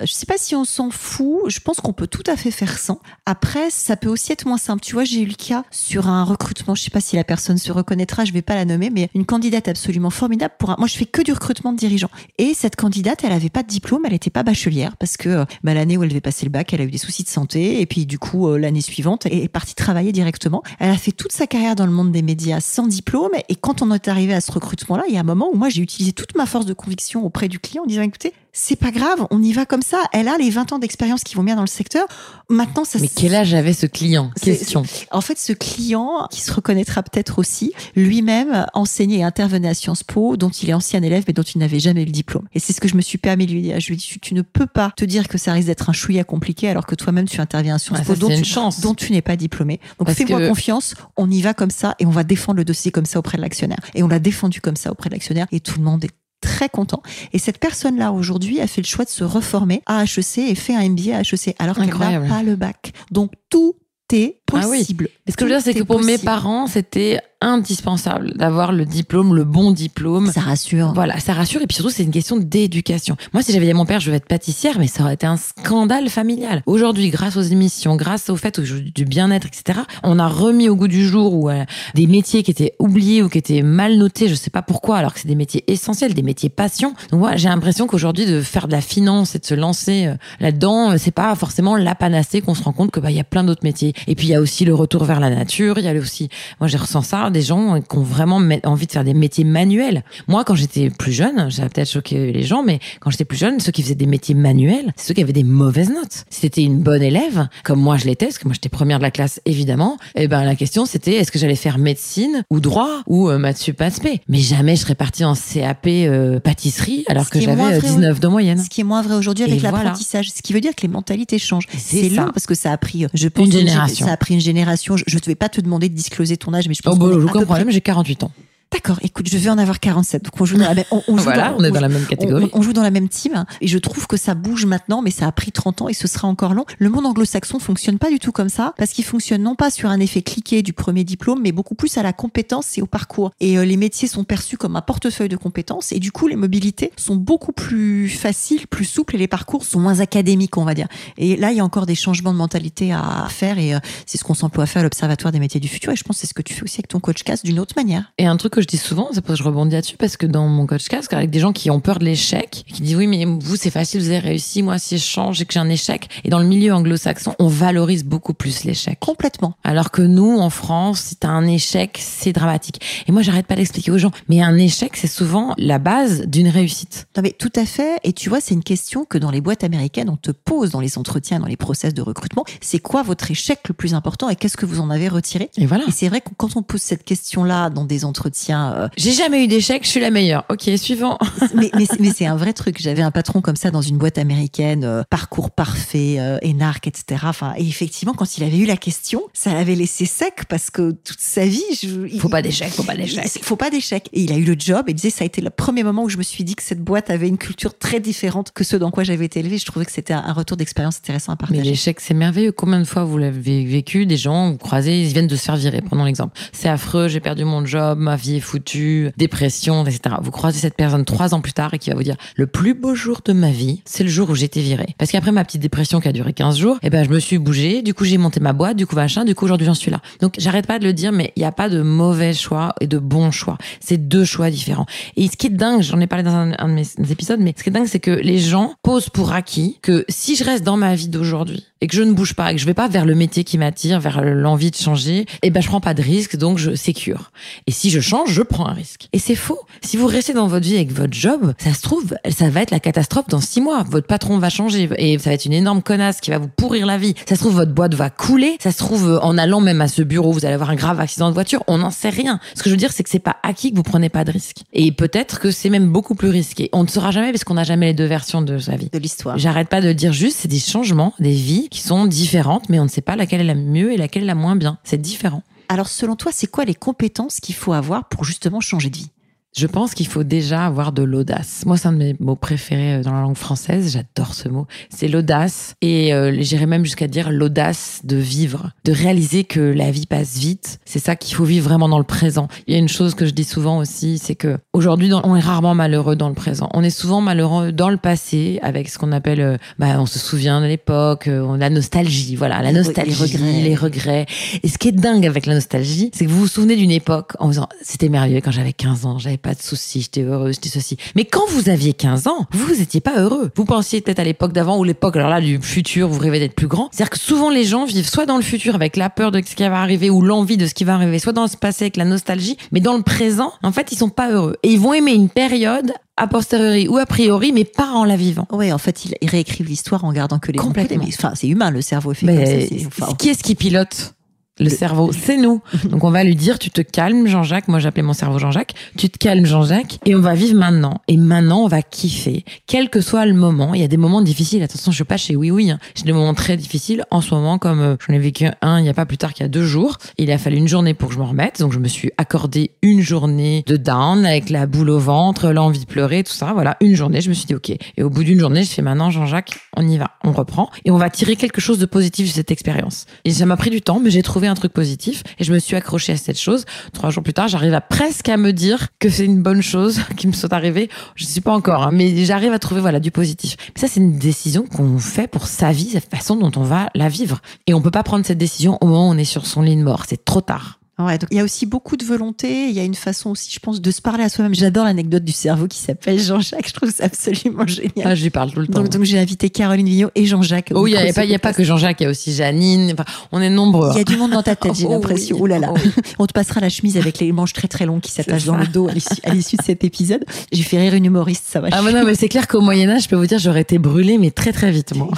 Je sais pas si on s'en fout. Je pense qu'on peut tout à fait faire sans. Après, ça peut aussi être moins simple. Tu vois, j'ai eu le cas sur un recrutement. Je sais pas si la personne se reconnaîtra. Je vais pas la nommer, mais une candidate absolument formidable pour un. Moi, je fais que du recrutement de dirigeants. Et cette candidate, elle avait pas de diplôme. Elle était pas bachelière parce que euh, bah, l'année où elle devait passer le bac, elle a eu des soucis de santé. Et puis, du coup, euh, l'année suivante, elle est partie travailler directement. Elle a fait toute sa carrière dans le monde des médias sans diplôme. Et quand on est arrivé à ce recrutement-là, il y a un moment où moi, j'ai utilisé toute ma force de conviction auprès du client en disant, écoutez, c'est pas grave, on y va comme ça. Elle a les 20 ans d'expérience qui vont bien dans le secteur. Maintenant, ça Mais quel âge avait ce client? Question. En fait, ce client, qui se reconnaîtra peut-être aussi, lui-même enseignait et intervenait à Sciences Po, dont il est ancien élève, mais dont il n'avait jamais eu le diplôme. Et c'est ce que je me suis permis de lui dire. Je lui ai dit, tu- ne peux pas te dire que ça risque d'être un chouïa compliqué alors que toi-même tu interviens à Sciences Po, dont tu, une chance. dont tu n'es pas diplômé. Donc fais-moi que- confiance, on y va comme ça et on va défendre le dossier comme ça auprès de l'actionnaire. Et on l'a défendu comme ça auprès de l'actionnaire et tout le monde est très content. Et cette personne-là, aujourd'hui, a fait le choix de se reformer à HEC et fait un MBA à HEC alors qu'elle n'a pas le bac. Donc tout est Ah oui. possible. Et ce que je veux dire, c'est que pour mes parents, c'était indispensable d'avoir le diplôme, le bon diplôme. Ça rassure. Voilà, ça rassure et puis surtout c'est une question d'éducation. Moi, si j'avais dit à mon père je veux être pâtissière, mais ça aurait été un scandale familial. Aujourd'hui, grâce aux émissions, grâce au fait du bien-être, etc., on a remis au goût du jour où euh, des métiers qui étaient oubliés ou qui étaient mal notés, je sais pas pourquoi, alors que c'est des métiers essentiels, des métiers passion. Donc moi, j'ai l'impression qu'aujourd'hui de faire de la finance et de se lancer euh, là-dedans, euh, c'est pas forcément la panacée qu'on se rend compte que bah il y a plein d'autres métiers. Et puis il y a aussi le retour vers la nature, il y a aussi moi j'ai ressenti ça des gens qui ont vraiment envie de faire des métiers manuels. Moi quand j'étais plus jeune, ça va peut-être choquer les gens mais quand j'étais plus jeune, ceux qui faisaient des métiers manuels, c'est ceux qui avaient des mauvaises notes. Si t'étais une bonne élève, comme moi je l'étais parce que moi j'étais première de la classe évidemment, et ben la question c'était est-ce que j'allais faire médecine ou droit ou euh, maths sup maths spé? Mais jamais je serais partie en CAP euh, pâtisserie alors Ce que j'avais euh, vrai 19 de moyenne. Ce qui est moins vrai aujourd'hui avec voilà. l'apprentissage, ce qui veut dire que les mentalités changent. C'est long parce que ça a pris, je pense, Une gé- génération. Ça a pris une génération. Je ne vais pas te demander de discloser ton âge, mais je pense Oh à aucun problème, j'ai 48 ans. D'accord. Écoute, je vais en avoir 47. Donc on joue dans la même. On, on joue Voilà, dans- on est on dans la même catégorie. On, on joue dans la même team et je trouve que ça bouge maintenant, mais ça a pris 30 ans et ce sera encore long. Le monde anglo-saxon fonctionne pas du tout comme ça parce qu'il fonctionne non pas sur un effet cliqué du premier diplôme, mais beaucoup plus à la compétence et au parcours. Et euh, les métiers sont perçus comme un portefeuille de compétences et du coup les mobilités sont beaucoup plus faciles, plus souples et les parcours sont moins académiques, on va dire. Et là, il y a encore des changements de mentalité à faire et euh, c'est ce qu'on s'emploie à faire à l'Observatoire des métiers du futur. Et je pense que c'est ce que tu fais aussi avec ton coach CAS d'une autre manière. Et un truc que je dis souvent, c'est parce que je rebondis là-dessus, parce que dans mon coach casque, avec des gens qui ont peur de l'échec, qui disent oui, mais vous, c'est facile, vous avez réussi, moi, si je change et que j'ai un échec. Et dans le milieu anglo-saxon, on valorise beaucoup plus l'échec. Complètement. Alors que nous, en France, si t'as un échec, c'est dramatique. Et moi, j'arrête pas d'expliquer aux gens, mais un échec, c'est souvent la base d'une réussite. Non mais tout à fait. Et tu vois, c'est une question que dans les boîtes américaines, on te pose dans les entretiens, dans les process de recrutement. C'est quoi votre échec le plus important et qu'est-ce que vous en avez retiré? Et voilà. Et c'est vrai que quand on pose cette question-là dans des entretiens, euh, J'ai jamais eu d'échec, je suis la meilleure. Ok, suivant. mais, mais, c'est- mais c'est un vrai truc. J'avais un patron comme ça dans une boîte américaine, euh, parcours parfait, euh, énarque, etc. Enfin, et effectivement, quand il avait eu la question, ça l'avait laissé sec parce que toute sa vie, je, il- Faut pas d'échec, faut pas d'échec. Il faut pas d'échec. Et il a eu le job et il disait ça a été le premier moment où je me suis dit que cette boîte avait une culture très différente que ce dans quoi j'avais été élevée. Je trouvais que c'était un retour d'expérience intéressant à Mais partager. l'échec, c'est merveilleux. Combien de fois vous l'avez vécu Des gens, vous croisez, ils viennent de se faire virer. Prenons l'exemple. C'est affreux, j'ai perdu mon job, ma vie est dépression, etc. Vous croisez cette personne trois ans plus tard et qui va vous dire le plus beau jour de ma vie, c'est le jour où j'ai été viré. Parce qu'après ma petite dépression qui a duré 15 jours, eh ben je me suis bougé, du coup j'ai monté ma boîte, du coup machin, du coup aujourd'hui j'en suis là. Donc j'arrête pas de le dire, mais il n'y a pas de mauvais choix et de bons choix. C'est deux choix différents. Et ce qui est dingue, j'en ai parlé dans un, de mes épisodes, mais ce qui est dingue, c'est que les gens posent pour acquis que si je reste dans ma vie d'aujourd'hui et que je ne bouge pas, et que je vais pas vers le métier qui m'attire, vers l'envie de changer, eh ben je prends pas de risque, donc je sécure. Et si je change, je prends un risque. Et c'est faux. Si vous restez dans votre vie avec votre job, ça se trouve, ça va être la catastrophe dans six mois. Votre patron va changer et ça va être une énorme connasse qui va vous pourrir la vie. Ça se trouve, votre boîte va couler. Ça se trouve, en allant même à ce bureau, vous allez avoir un grave accident de voiture. On n'en sait rien. Ce que je veux dire, c'est que c'est pas acquis que vous prenez pas de risque. Et peut-être que c'est même beaucoup plus risqué. On ne saura jamais parce qu'on n'a jamais les deux versions de sa vie. De l'histoire. J'arrête pas de dire juste, c'est des changements, des vies qui sont différentes, mais on ne sait pas laquelle est la mieux et laquelle est la moins bien. C'est différent. Alors, selon toi, c'est quoi les compétences qu'il faut avoir pour justement changer de vie? Je pense qu'il faut déjà avoir de l'audace. Moi, c'est un de mes mots préférés euh, dans la langue française. J'adore ce mot. C'est l'audace. Et euh, j'irais même jusqu'à dire l'audace de vivre, de réaliser que la vie passe vite. C'est ça qu'il faut vivre vraiment dans le présent. Il y a une chose que je dis souvent aussi, c'est que aujourd'hui, on est rarement malheureux dans le présent. On est souvent malheureux dans le passé avec ce qu'on appelle, euh, bah, on se souvient de l'époque, euh, la nostalgie. Voilà, la nostalgie, les regrets. les regrets. Et ce qui est dingue avec la nostalgie, c'est que vous vous souvenez d'une époque en disant, c'était merveilleux quand j'avais 15 ans, j'avais pas de soucis, j'étais heureuse, j'étais ceci. Mais quand vous aviez 15 ans, vous, vous étiez pas heureux. Vous pensiez peut-être à l'époque d'avant ou l'époque, alors là, du futur, vous rêvez d'être plus grand. C'est-à-dire que souvent les gens vivent soit dans le futur avec la peur de ce qui va arriver ou l'envie de ce qui va arriver, soit dans le passé avec la nostalgie, mais dans le présent, en fait, ils sont pas heureux. Et ils vont aimer une période a posteriori ou a priori, mais pas en la vivant. Oui, en fait, ils, réécrivent l'histoire en gardant que les Complètement. Enfin, c'est humain, le cerveau fait mais comme ça. Qui est-ce qui pilote le cerveau, c'est nous. Donc on va lui dire, tu te calmes Jean-Jacques, moi j'appelais mon cerveau Jean-Jacques, tu te calmes Jean-Jacques, et on va vivre maintenant. Et maintenant on va kiffer, quel que soit le moment. Il y a des moments difficiles, attention je suis pas chez Oui Oui, hein. j'ai des moments très difficiles en ce moment, comme euh, j'en ai vécu un il y a pas plus tard qu'il y a deux jours. Il a fallu une journée pour que je m'en remette, donc je me suis accordé une journée de down avec la boule au ventre, l'envie de pleurer, tout ça. Voilà, une journée, je me suis dit ok. Et au bout d'une journée, je fais maintenant Jean-Jacques, on y va, on reprend, et on va tirer quelque chose de positif de cette expérience. Et ça m'a pris du temps, mais j'ai trouvé un truc positif et je me suis accrochée à cette chose. Trois jours plus tard, j'arrive à presque à me dire que c'est une bonne chose qui me soit arrivée. Je ne sais pas encore, hein, mais j'arrive à trouver voilà du positif. Mais ça, c'est une décision qu'on fait pour sa vie, cette façon dont on va la vivre. Et on peut pas prendre cette décision au moment où on est sur son lit de mort. C'est trop tard. Ouais, donc il y a aussi beaucoup de volonté. Il y a une façon aussi, je pense, de se parler à soi-même. J'adore l'anecdote du cerveau qui s'appelle Jean-Jacques. Je trouve ça absolument génial. Ah, je lui parle tout le temps. Donc, donc j'ai invité Caroline Vignot et Jean-Jacques. Oh, il n'y a, pas, y a pas que Jean-Jacques, il y a aussi Janine. Enfin, on est nombreux. Il y a du monde dans ta tête, j'ai oh, l'impression. Oh là là. on te passera la chemise avec les manches très très longues qui s'attachent dans le dos à l'issue de cet épisode. J'ai fait rire une humoriste, ça va. Ah, mais non, mais c'est clair qu'au Moyen-Âge, je peux vous dire, j'aurais été brûlée, mais très très vite, moi.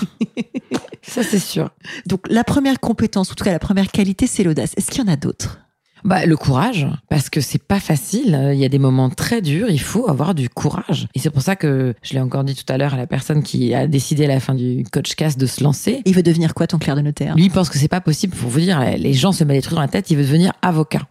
ça, c'est sûr. Donc, la première compétence, en tout cas la première qualité, c'est l'audace. Est-ce qu'il y en a d'autres? Bah, le courage, parce que c'est pas facile. Il y a des moments très durs. Il faut avoir du courage. Et c'est pour ça que je l'ai encore dit tout à l'heure à la personne qui a décidé à la fin du coach cast de se lancer. Il veut devenir quoi, ton clerc de notaire? Lui, il pense que c'est pas possible. Pour vous dire, les gens se mettent des trucs dans la tête. Il veut devenir avocat.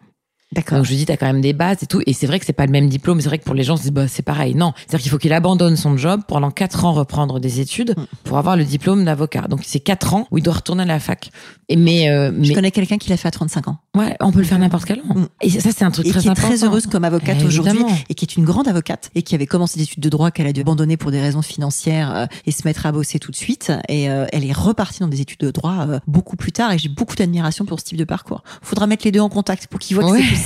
D'accord. Donc je lui dis, t'as quand même des bases et tout. Et c'est vrai que c'est pas le même diplôme. C'est vrai que pour les gens, c'est bah, c'est pareil. Non, c'est-à-dire qu'il faut qu'il abandonne son job pendant quatre ans reprendre des études mm. pour avoir le diplôme d'avocat. Donc c'est quatre ans où il doit retourner à la fac. Et mais, euh, je connais quelqu'un qui l'a fait à 35 ans. Ouais, on peut le faire n'importe quel an. Mm. Et ça, c'est un truc très important. qui est très heureuse comme avocate aujourd'hui et qui est une grande avocate et qui avait commencé des études de droit qu'elle a dû abandonner pour des raisons financières euh, et se mettre à bosser tout de suite. Et euh, elle est repartie dans des études de droit beaucoup plus tard. Et j'ai beaucoup d'admiration pour ce type de parcours. Faudra mettre les deux en contact pour qu'ils voient que c'est possible.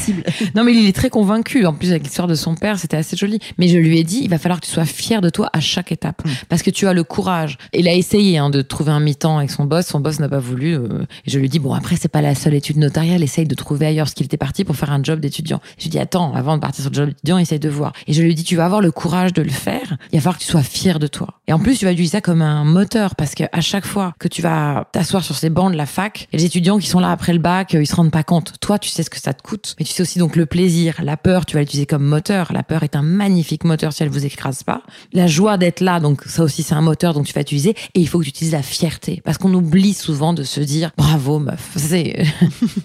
Non mais il est très convaincu. En plus, avec l'histoire de son père, c'était assez joli. Mais je lui ai dit, il va falloir que tu sois fier de toi à chaque étape. Mm. Parce que tu as le courage. Il a essayé hein, de trouver un mi-temps avec son boss. Son boss n'a pas voulu. Euh, et je lui ai dit, bon, après, c'est pas la seule étude notariale. Essaye de trouver ailleurs. Parce qu'il était parti pour faire un job d'étudiant. Je lui ai dit, attends, avant de partir sur le job d'étudiant, essaye de voir. Et je lui ai dit, tu vas avoir le courage de le faire. Il va falloir que tu sois fier de toi. Et en plus, tu vas utiliser ça comme un moteur. Parce que à chaque fois que tu vas t'asseoir sur ces bancs de la fac, les étudiants qui sont là après le bac, euh, ils se rendent pas compte. Toi, tu sais ce que ça te coûte. Mais tu sais aussi donc le plaisir, la peur, tu vas l'utiliser comme moteur. La peur est un magnifique moteur si elle vous écrase pas. La joie d'être là, donc ça aussi c'est un moteur, donc tu vas utiliser. Et il faut que tu utilises la fierté, parce qu'on oublie souvent de se dire bravo meuf. C'est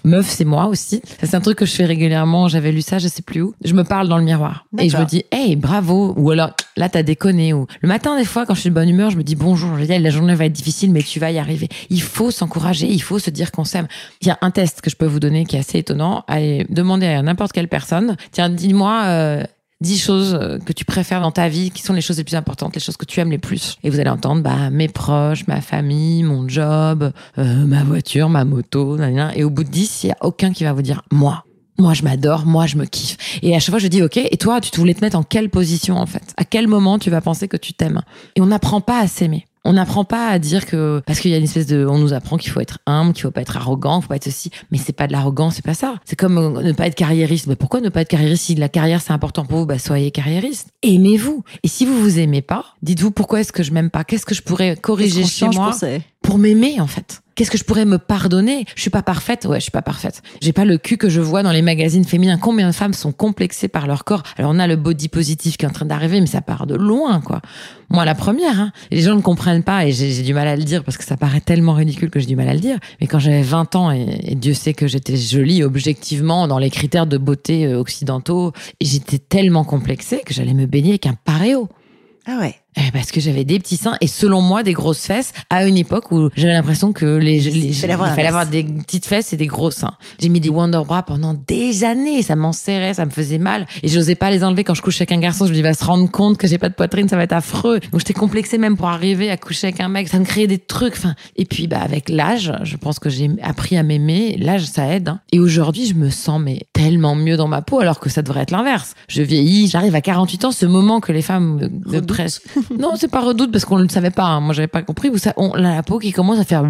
meuf, c'est moi aussi. C'est un truc que je fais régulièrement. J'avais lu ça, je sais plus où. Je me parle dans le miroir et je me dis hey bravo ou alors là t'as déconné ou le matin des fois quand je suis de bonne humeur, je me dis bonjour. Je dis la journée va être difficile, mais tu vas y arriver. Il faut s'encourager, il faut se dire qu'on s'aime. Il y a un test que je peux vous donner qui est assez étonnant. Allez demander à n'importe quelle personne Tiens, dis-moi euh, dix choses euh, que tu préfères dans ta vie, qui sont les choses les plus importantes, les choses que tu aimes les plus. Et vous allez entendre bah, mes proches, ma famille, mon job, euh, ma voiture, ma moto, et au bout de dix, il n'y a aucun qui va vous dire moi. Moi, je m'adore, moi, je me kiffe. Et à chaque fois, je dis, OK, et toi, tu voulais te mettre en quelle position, en fait? À quel moment tu vas penser que tu t'aimes? Et on n'apprend pas à s'aimer. On n'apprend pas à dire que parce qu'il y a une espèce de, on nous apprend qu'il faut être humble, qu'il faut pas être arrogant, qu'il faut pas être ceci, mais c'est pas de l'arrogance, c'est pas ça. C'est comme euh, ne pas être carriériste. Mais pourquoi ne pas être carriériste si la carrière c'est important pour vous? Bah soyez carriériste. Aimez-vous. Et si vous vous aimez pas, dites-vous pourquoi est-ce que je m'aime pas? Qu'est-ce que je pourrais corriger chez moi pour m'aimer en fait? Qu'est-ce que je pourrais me pardonner? Je suis pas parfaite. Ouais, je suis pas parfaite. J'ai pas le cul que je vois dans les magazines féminins. Combien de femmes sont complexées par leur corps? Alors on a le body positif qui est en train d'arriver, mais ça part de loin, quoi. Moi, la première. Hein. Les gens ne comprennent pas et j'ai du mal à le dire parce que ça paraît tellement ridicule que j'ai du mal à le dire. Mais quand j'avais 20 ans et, Dieu sait que j'étais jolie objectivement dans les critères de beauté euh, occidentaux, j'étais tellement complexée que j'allais me baigner avec un paréo. Ah ouais. Eh, parce que j'avais des petits seins et selon moi des grosses fesses à une époque où j'avais l'impression que les, les il fallait, avoir, des petites fesses et des gros seins. J'ai mis des Wonder Bra pendant des années, ça m'enserrait, ça me faisait mal et j'osais pas les enlever quand je couchais avec un garçon, je me dis va se rendre compte que j'ai pas de poitrine, ça va être affreux. Donc j'étais complexée même pour arriver à coucher avec un mec, ça me créait des trucs enfin et puis bah avec l'âge, je pense que j'ai appris à m'aimer, l'âge ça aide hein. et aujourd'hui je me sens mais tellement mieux dans ma peau alors que ça devrait être l'inverse. Je vieillis, j'arrive à 48 ans, ce moment que les femmes de presque non, c'est pas redoute parce qu'on ne le savait pas. Hein. Moi, j'avais pas compris. Vous savez, on la peau qui commence à faire.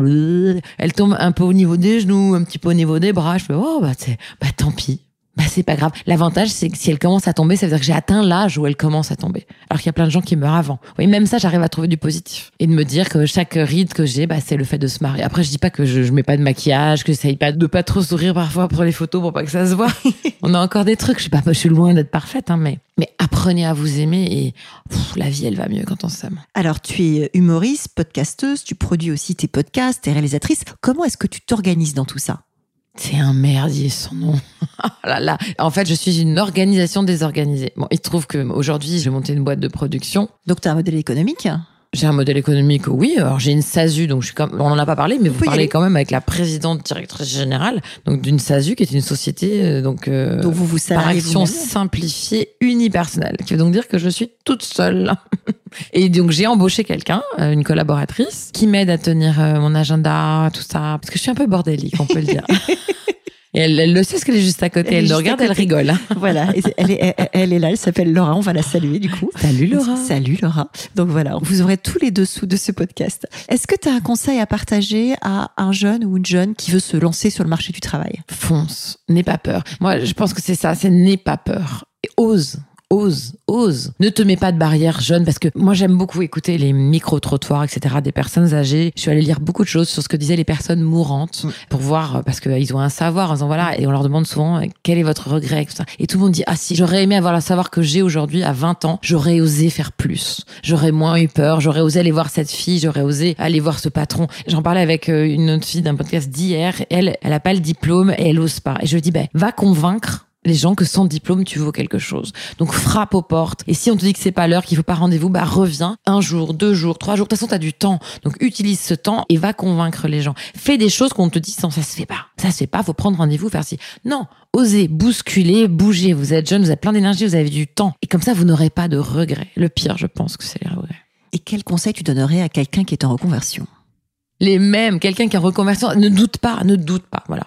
Elle tombe un peu au niveau des genoux, un petit peu au niveau des bras. Je fais oh bah bah tant pis. Bah c'est pas grave. L'avantage c'est que si elle commence à tomber, ça veut dire que j'ai atteint l'âge où elle commence à tomber. Alors qu'il y a plein de gens qui meurent avant. Oui, même ça, j'arrive à trouver du positif et de me dire que chaque ride que j'ai, bah c'est le fait de se marier. Après, je dis pas que je, je mets pas de maquillage, que j'essaye pas de pas trop sourire parfois pour les photos pour pas que ça se voit. On a encore des trucs. Je suis pas, je suis loin d'être parfaite, hein, mais mais apprenez à vous aimer et la vie, elle va mieux quand on s'aime. Alors, tu es humoriste, podcasteuse, tu produis aussi tes podcasts, tes réalisatrices. Comment est-ce que tu t'organises dans tout ça? C'est un merdier son nom. oh là là. En fait, je suis une organisation désorganisée. Bon, il se trouve qu'aujourd'hui, j'ai monté une boîte de production. Donc, tu un modèle économique j'ai un modèle économique, oui. Alors j'ai une SASU, donc je suis comme, on en a pas parlé, mais vous, parlez quand même avec la présidente directrice générale, donc d'une SASU qui est une société, euh, donc, euh, donc vous vous par action simplifiée unipersonnelle, qui veut donc dire que je suis toute seule. Et donc j'ai embauché quelqu'un, euh, une collaboratrice, qui m'aide à tenir mon agenda, tout ça, parce que je suis un peu bordélique, on peut le dire. Et elle, le sait ce qu'elle est juste à côté. Elle, le regarde, elle rigole. Hein. Voilà. elle, est, elle est là. Elle s'appelle Laura. On va la saluer du coup. Salut Laura. Salut Laura. Donc voilà, vous aurez tous les dessous de ce podcast. Est-ce que tu as un conseil à partager à un jeune ou une jeune qui veut se lancer sur le marché du travail? Fonce. N'aie pas peur. Moi, je pense que c'est ça. C'est n'aie pas peur. Et ose ose, ose. Ne te mets pas de barrière jeune parce que moi j'aime beaucoup écouter les micro-trottoirs, etc. des personnes âgées. Je suis allée lire beaucoup de choses sur ce que disaient les personnes mourantes mm. pour voir, parce qu'ils ont un savoir en disant voilà, et on leur demande souvent quel est votre regret. Et tout le monde dit ah si, j'aurais aimé avoir le savoir que j'ai aujourd'hui à 20 ans, j'aurais osé faire plus. J'aurais moins eu peur, j'aurais osé aller voir cette fille, j'aurais osé aller voir ce patron. J'en parlais avec euh, une autre fille d'un podcast d'hier. Elle, elle a pas le diplôme et elle ose pas. Et je lui dis ben va convaincre les gens que sans diplôme tu vaux quelque chose. Donc frappe aux portes. Et si on te dit que c'est pas l'heure, qu'il faut pas rendez-vous, bah reviens un jour, deux jours, trois jours. De toute façon, t'as du temps. Donc utilise ce temps et va convaincre les gens. Fais des choses qu'on te dit sans ça se fait pas. Ça se fait pas. Faut prendre rendez-vous, faire ci. Non, osez, bousculer, bouger. Vous êtes jeune, vous avez plein d'énergie, vous avez du temps. Et comme ça, vous n'aurez pas de regrets. Le pire, je pense que c'est les regrets. Et quel conseil tu donnerais à quelqu'un qui est en reconversion? Les mêmes, quelqu'un qui est en reconversion, ne doute pas, ne doute pas, voilà.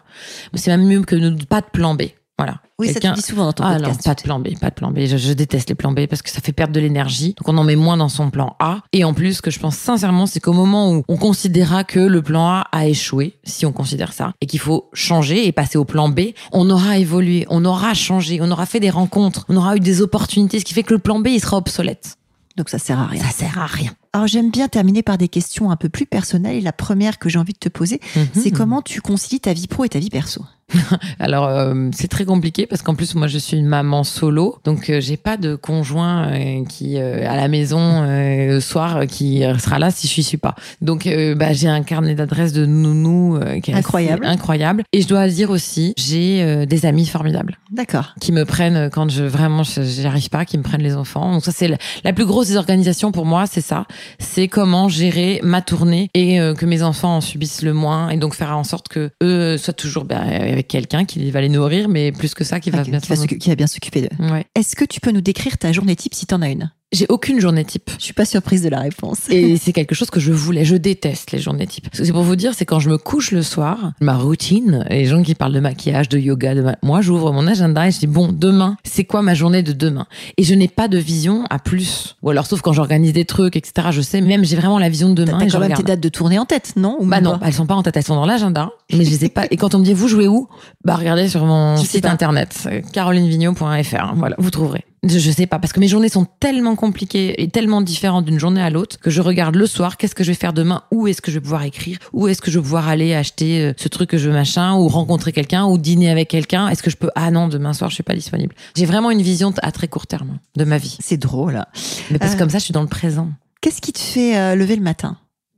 C'est même mieux que ne doute pas de plan B. Voilà. Oui, ça te dit souvent dans ton ah, non, pas de plan B, pas de plan B. Je, déteste les plans B parce que ça fait perdre de l'énergie. Donc on en met moins dans son plan A. Et en plus, ce que je pense sincèrement, c'est qu'au moment où on considérera que le plan A a échoué, si on considère ça, et qu'il faut changer et passer au plan B, on aura évolué, on aura changé, on aura fait des rencontres, on aura eu des opportunités, ce qui fait que le plan B, il sera obsolète. Donc ça sert à rien. Ça sert à rien. Alors j'aime bien terminer par des questions un peu plus personnelles. Et la première que j'ai envie de te poser, mhm. c'est comment tu concilies ta vie pro et ta vie perso? Alors euh, c'est très compliqué parce qu'en plus moi je suis une maman solo, donc euh, j'ai pas de conjoint euh, qui à la maison le soir qui sera là si je suis pas. Donc bah, j'ai un carnet d'adresses de nounou qui est incroyable, incroyable. Et je dois dire aussi j'ai des amis formidables. D'accord. Qui me prennent quand je vraiment j'y arrive pas, qui me prennent les enfants. Donc ça c'est la, plus grosse des organisations pour moi, c'est ça. C'est comment gérer ma tournée et que mes enfants en subissent le moins et donc faire en sorte que eux soient toujours bien avec quelqu'un qui va les nourrir, mais plus que ça, qui va, bien, qui va bien s'occuper d'eux. Est-ce que tu peux nous décrire ta journée type si tu en as une? J'ai aucune journée type. Je suis pas surprise de la réponse. Et c'est quelque chose que je voulais. Je déteste les journées type. C'est pour vous dire, c'est quand je me couche le soir, ma routine, les gens qui parlent de maquillage, de yoga, de moi, j'ouvre mon agenda et je dis, bon, demain, c'est quoi ma journée de demain? Et je n'ai pas de vision à plus. Ou alors, sauf quand j'organise des trucs, etc. Je sais, même j'ai vraiment la vision de demain. T'as je quand même regarde. tes dates de tournée en tête, non? Ou Bah non, elles sont pas en tête, elles sont dans l'agenda, mais je les ai pas. Et quand on me dit vous jouez où? Bah regardez sur mon Je site internet euh, carolinevigno.fr. Voilà, vous trouverez. Je, sais pas parce que mes journées sont tellement compliquées et tellement différentes d'une journée à l'autre que je regarde le soir qu'est-ce que je vais faire demain, où est-ce que je vais pouvoir écrire, où est-ce que je vais pouvoir aller acheter euh, ce truc que je veux machin ou rencontrer quelqu'un ou dîner avec quelqu'un. Est-ce que je peux? Ah non, demain soir je suis pas disponible. J'ai vraiment une vision à très court terme de ma vie. C'est drôle. Mais parce que Euh. comme ça je suis dans le présent. Qu'est-ce qui te fait euh, lever le matin?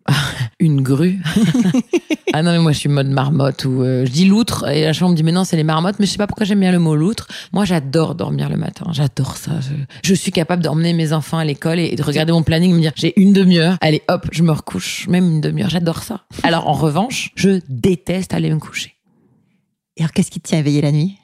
Une grue. ah non, mais moi, je suis mode marmotte ou euh, je dis loutre et la chambre me dit mais non, c'est les marmottes, mais je sais pas pourquoi j'aime bien le mot loutre. Moi, j'adore dormir le matin. J'adore ça. Je, je suis capable d'emmener mes enfants à l'école et, et de regarder mon planning, me dire j'ai une demi-heure. Allez, hop, je me recouche. Même une demi-heure. J'adore ça. Alors, en revanche, je déteste aller me coucher. Et alors, qu'est-ce qui te tient éveillé la nuit?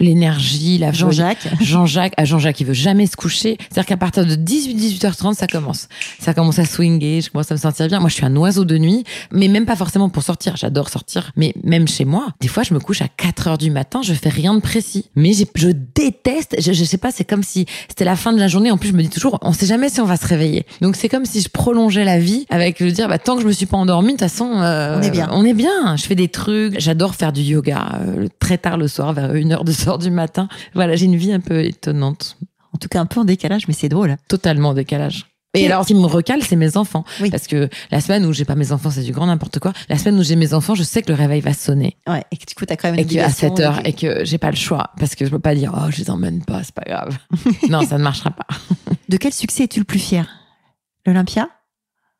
L'énergie, la. Jean-Jacques Jean-Jacques, à Jean-Jacques, il veut jamais se coucher. C'est-à-dire qu'à partir de 18, 18h30, ça commence. Ça commence à swinguer, je commence à me sentir bien. Moi, je suis un oiseau de nuit, mais même pas forcément pour sortir. J'adore sortir, mais même chez moi, des fois, je me couche à 4 heures du matin, je fais rien de précis. Mais je déteste, je, je sais pas, c'est comme si c'était la fin de la journée. En plus, je me dis toujours, on sait jamais si on va se réveiller. Donc, c'est comme si je prolongeais la vie avec le dire, bah, tant que je me suis pas endormie, de toute façon, euh, On est bien. On est bien. Je fais des trucs. J'adore faire du yoga euh, très tard le soir, vers 1h, 2h du matin. Voilà, j'ai une vie un peu étonnante. En tout cas, un peu en décalage, mais c'est drôle. Totalement en décalage. Et alors, ce qui me recale, c'est mes enfants. Oui. Parce que la semaine où j'ai pas mes enfants, c'est du grand n'importe quoi. La semaine où j'ai mes enfants, je sais que le réveil va sonner. Ouais, et que du coup, t'as quand même une Et qu'à obligation 7 heures, et que j'ai pas le choix. Parce que je peux pas dire, oh, je les emmène pas, c'est pas grave. non, ça ne marchera pas. De quel succès es-tu le plus fier? L'Olympia?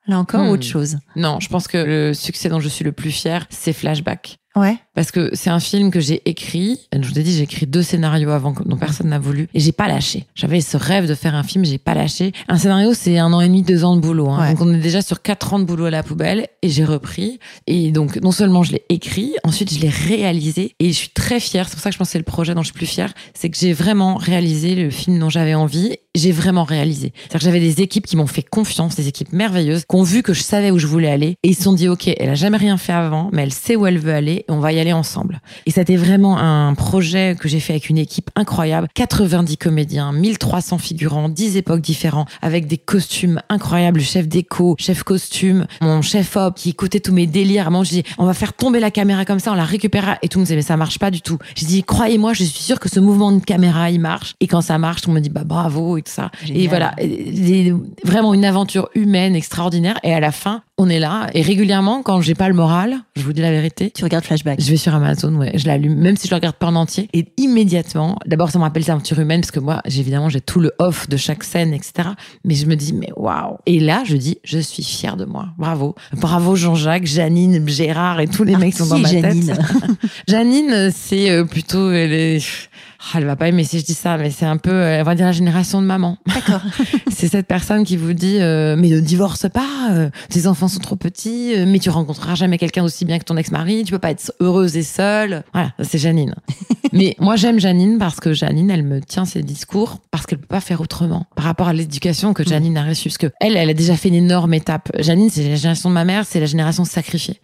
Là encore, ou Hmm. autre chose? Non, je pense que le succès dont je suis le plus fier, c'est Flashback. Ouais. Parce que c'est un film que j'ai écrit. Je vous ai dit, j'ai écrit deux scénarios avant dont personne n'a voulu. Et j'ai pas lâché. J'avais ce rêve de faire un film, j'ai pas lâché. Un scénario, c'est un an et demi, deux ans de boulot. hein. Ouais. Donc on est déjà sur quatre ans de boulot à la poubelle. Et j'ai repris. Et donc, non seulement je l'ai écrit, ensuite je l'ai réalisé. Et je suis très fière. C'est pour ça que je pense que c'est le projet dont je suis plus fière. C'est que j'ai vraiment réalisé le film dont j'avais envie. J'ai vraiment réalisé. C'est-à-dire que j'avais des équipes qui m'ont fait confiance, des équipes merveilleuses, qui ont vu que je savais où je voulais aller. Et ils se sont dit, OK, elle a jamais rien fait avant, mais elle sait où elle veut aller et on va y aller ensemble. Et c'était vraiment un projet que j'ai fait avec une équipe incroyable. 90 comédiens, 1300 figurants, 10 époques différentes, avec des costumes incroyables, le chef déco, chef costume, mon chef op qui écoutait tous mes délires. Moment, je dis, on va faire tomber la caméra comme ça, on la récupérera. Et tout le monde me disait, mais ça marche pas du tout. J'ai dit, croyez-moi, je suis sûre que ce mouvement de caméra, il marche. Et quand ça marche, on me dit, bah bravo et tout ça. Génial. Et voilà, Et- vraiment une aventure humaine extraordinaire. Et à la fin, on est là. Et régulièrement, quand j'ai pas le moral, je vous dis la vérité, Tu regardes Flashback. je vais sur Amazon, ouais, je l'allume, même si je le regarde pas en entier. Et immédiatement, d'abord, ça me rappelle l'aventure humaine, parce que moi, j'ai évidemment, j'ai tout le off de chaque scène, etc. Mais je me dis, mais waouh. Et là, je dis, je suis fière de moi. Bravo. Bravo Jean-Jacques, Janine, Gérard et tous les Ah, mecs qui sont dans ma est tête. Janine Janine, c'est euh, plutôt, elle est- Ah, elle va pas aimer si je dis ça, mais c'est un peu, euh, on va dire la génération de maman. D'accord. C'est cette personne qui vous dit euh, mais ne divorce pas, euh, tes enfants sont trop petits, euh, mais tu rencontreras jamais quelqu'un aussi bien que ton ex-mari, tu peux pas être heureuse et seule. Voilà, c'est Janine. mais moi j'aime Janine parce que Janine, elle me tient ses discours parce qu'elle peut pas faire autrement par rapport à l'éducation que Janine a reçue parce que elle, elle a déjà fait une énorme étape. Janine, c'est la génération de ma mère, c'est la génération sacrifiée.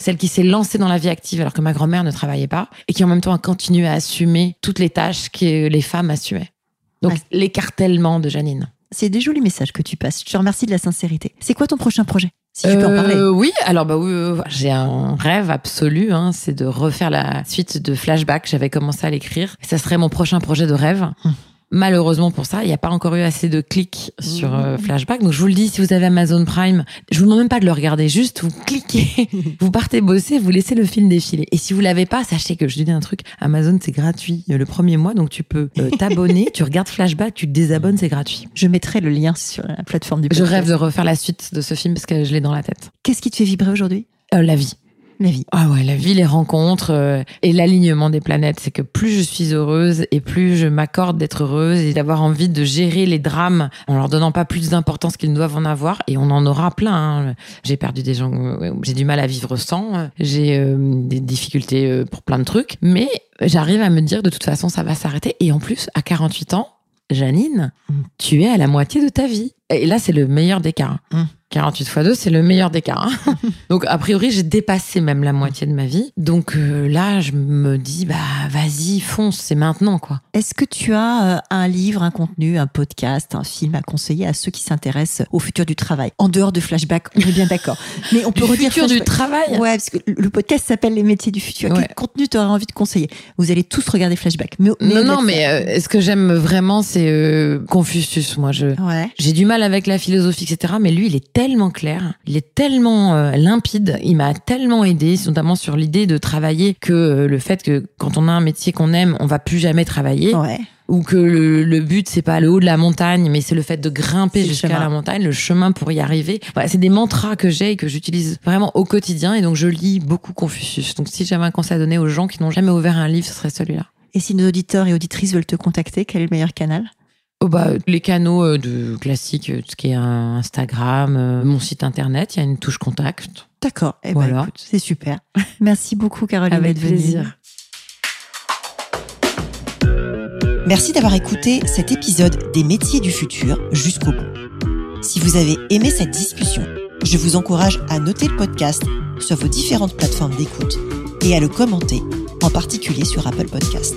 Celle qui s'est lancée dans la vie active alors que ma grand-mère ne travaillait pas et qui en même temps a continué à assumer toutes les tâches que les femmes assumaient. Donc Ouais. l'écartèlement de Janine. C'est des jolis messages que tu passes. Je te remercie de la sincérité. C'est quoi ton prochain projet Si tu peux en Euh, parler. Oui, alors bah oui, euh, j'ai un rêve absolu, hein, c'est de refaire la suite de Flashback. J'avais commencé à l'écrire. Ça serait mon prochain projet de rêve. Malheureusement pour ça, il n'y a pas encore eu assez de clics sur euh, Mmh. Flashback. Donc je vous le dis, si vous avez Amazon Prime, je vous demande même pas de le regarder, juste vous cliquez, vous partez bosser, vous laissez le film défiler. Et si vous l'avez pas, sachez que je dis un truc, Amazon c'est gratuit le premier mois, donc tu peux euh, t'abonner, tu regardes Flashback, tu te désabonnes, c'est gratuit. Je mettrai le lien sur la plateforme du Je podcast. rêve de refaire la suite de ce film parce que je l'ai dans la tête. Qu'est-ce qui te fait vibrer aujourd'hui? Euh, la vie. La vie. Ah ouais, la vie, les rencontres euh, et l'alignement des planètes. C'est que plus je suis heureuse et plus je m'accorde d'être heureuse et d'avoir envie de gérer les drames en leur donnant pas plus d'importance qu'ils doivent en avoir. Et on en aura plein. hein. J'ai perdu des gens, euh, j'ai du mal à vivre sans. euh, J'ai euh, des difficultés pour plein de trucs. Mais j'arrive à me dire de toute façon, ça va s'arrêter. Et en plus, à 48 ans, Janine, tu es à la moitié de ta vie. Et là, c'est le meilleur des cas. Mm. 48 x 2, c'est le meilleur des cas. hein. Donc, a priori, j'ai dépassé même la moitié de ma vie. Donc euh, là, je me dis, bah, vas-y, fonce, c'est maintenant, quoi. Est-ce que tu as euh, un livre, un contenu, un podcast, un film à conseiller à ceux qui s'intéressent au futur du travail? En dehors de Flashback, on est bien d'accord. Mais on peut Du redire futur du travail? Ouais, parce que le podcast s'appelle Les métiers du futur. Ouais. Quel contenu tu aurais envie de conseiller? Vous allez tous regarder Flashback. Mais, mais Non, non, mais euh, ce que j'aime vraiment, c'est Confucius. Moi, je, Ouais. J'ai du mal avec la philosophie, etc. Mais lui, il est tellement clair, il est tellement euh, limpide, il m'a tellement aidé, notamment sur l'idée de travailler que euh, le fait que quand on a un métier qu'on aime, on va plus jamais travailler, Ouais. ou que le, le but c'est pas le haut de la montagne, mais c'est le fait de grimper jusqu'à la montagne, le chemin pour y arriver. Voilà, c'est des mantras que j'ai et que j'utilise vraiment au quotidien, et donc je lis beaucoup Confucius. Donc si j'avais un conseil à donner aux gens qui n'ont jamais ouvert un livre, ce serait celui-là. Et si nos auditeurs et auditrices veulent te contacter, quel est le meilleur canal? Oh bah, les canaux euh, de classiques, euh, tout ce qui est euh, Instagram, mon site internet, il y a une touche contact. D'accord. Eh ben, Voilà. c'est super. Merci beaucoup, Caroline. Avec plaisir. Merci d'avoir écouté cet épisode des métiers du futur jusqu'au bout. Si vous avez aimé cette discussion, je vous encourage à noter le podcast sur vos différentes plateformes d'écoute et à le commenter, en particulier sur Apple Podcast.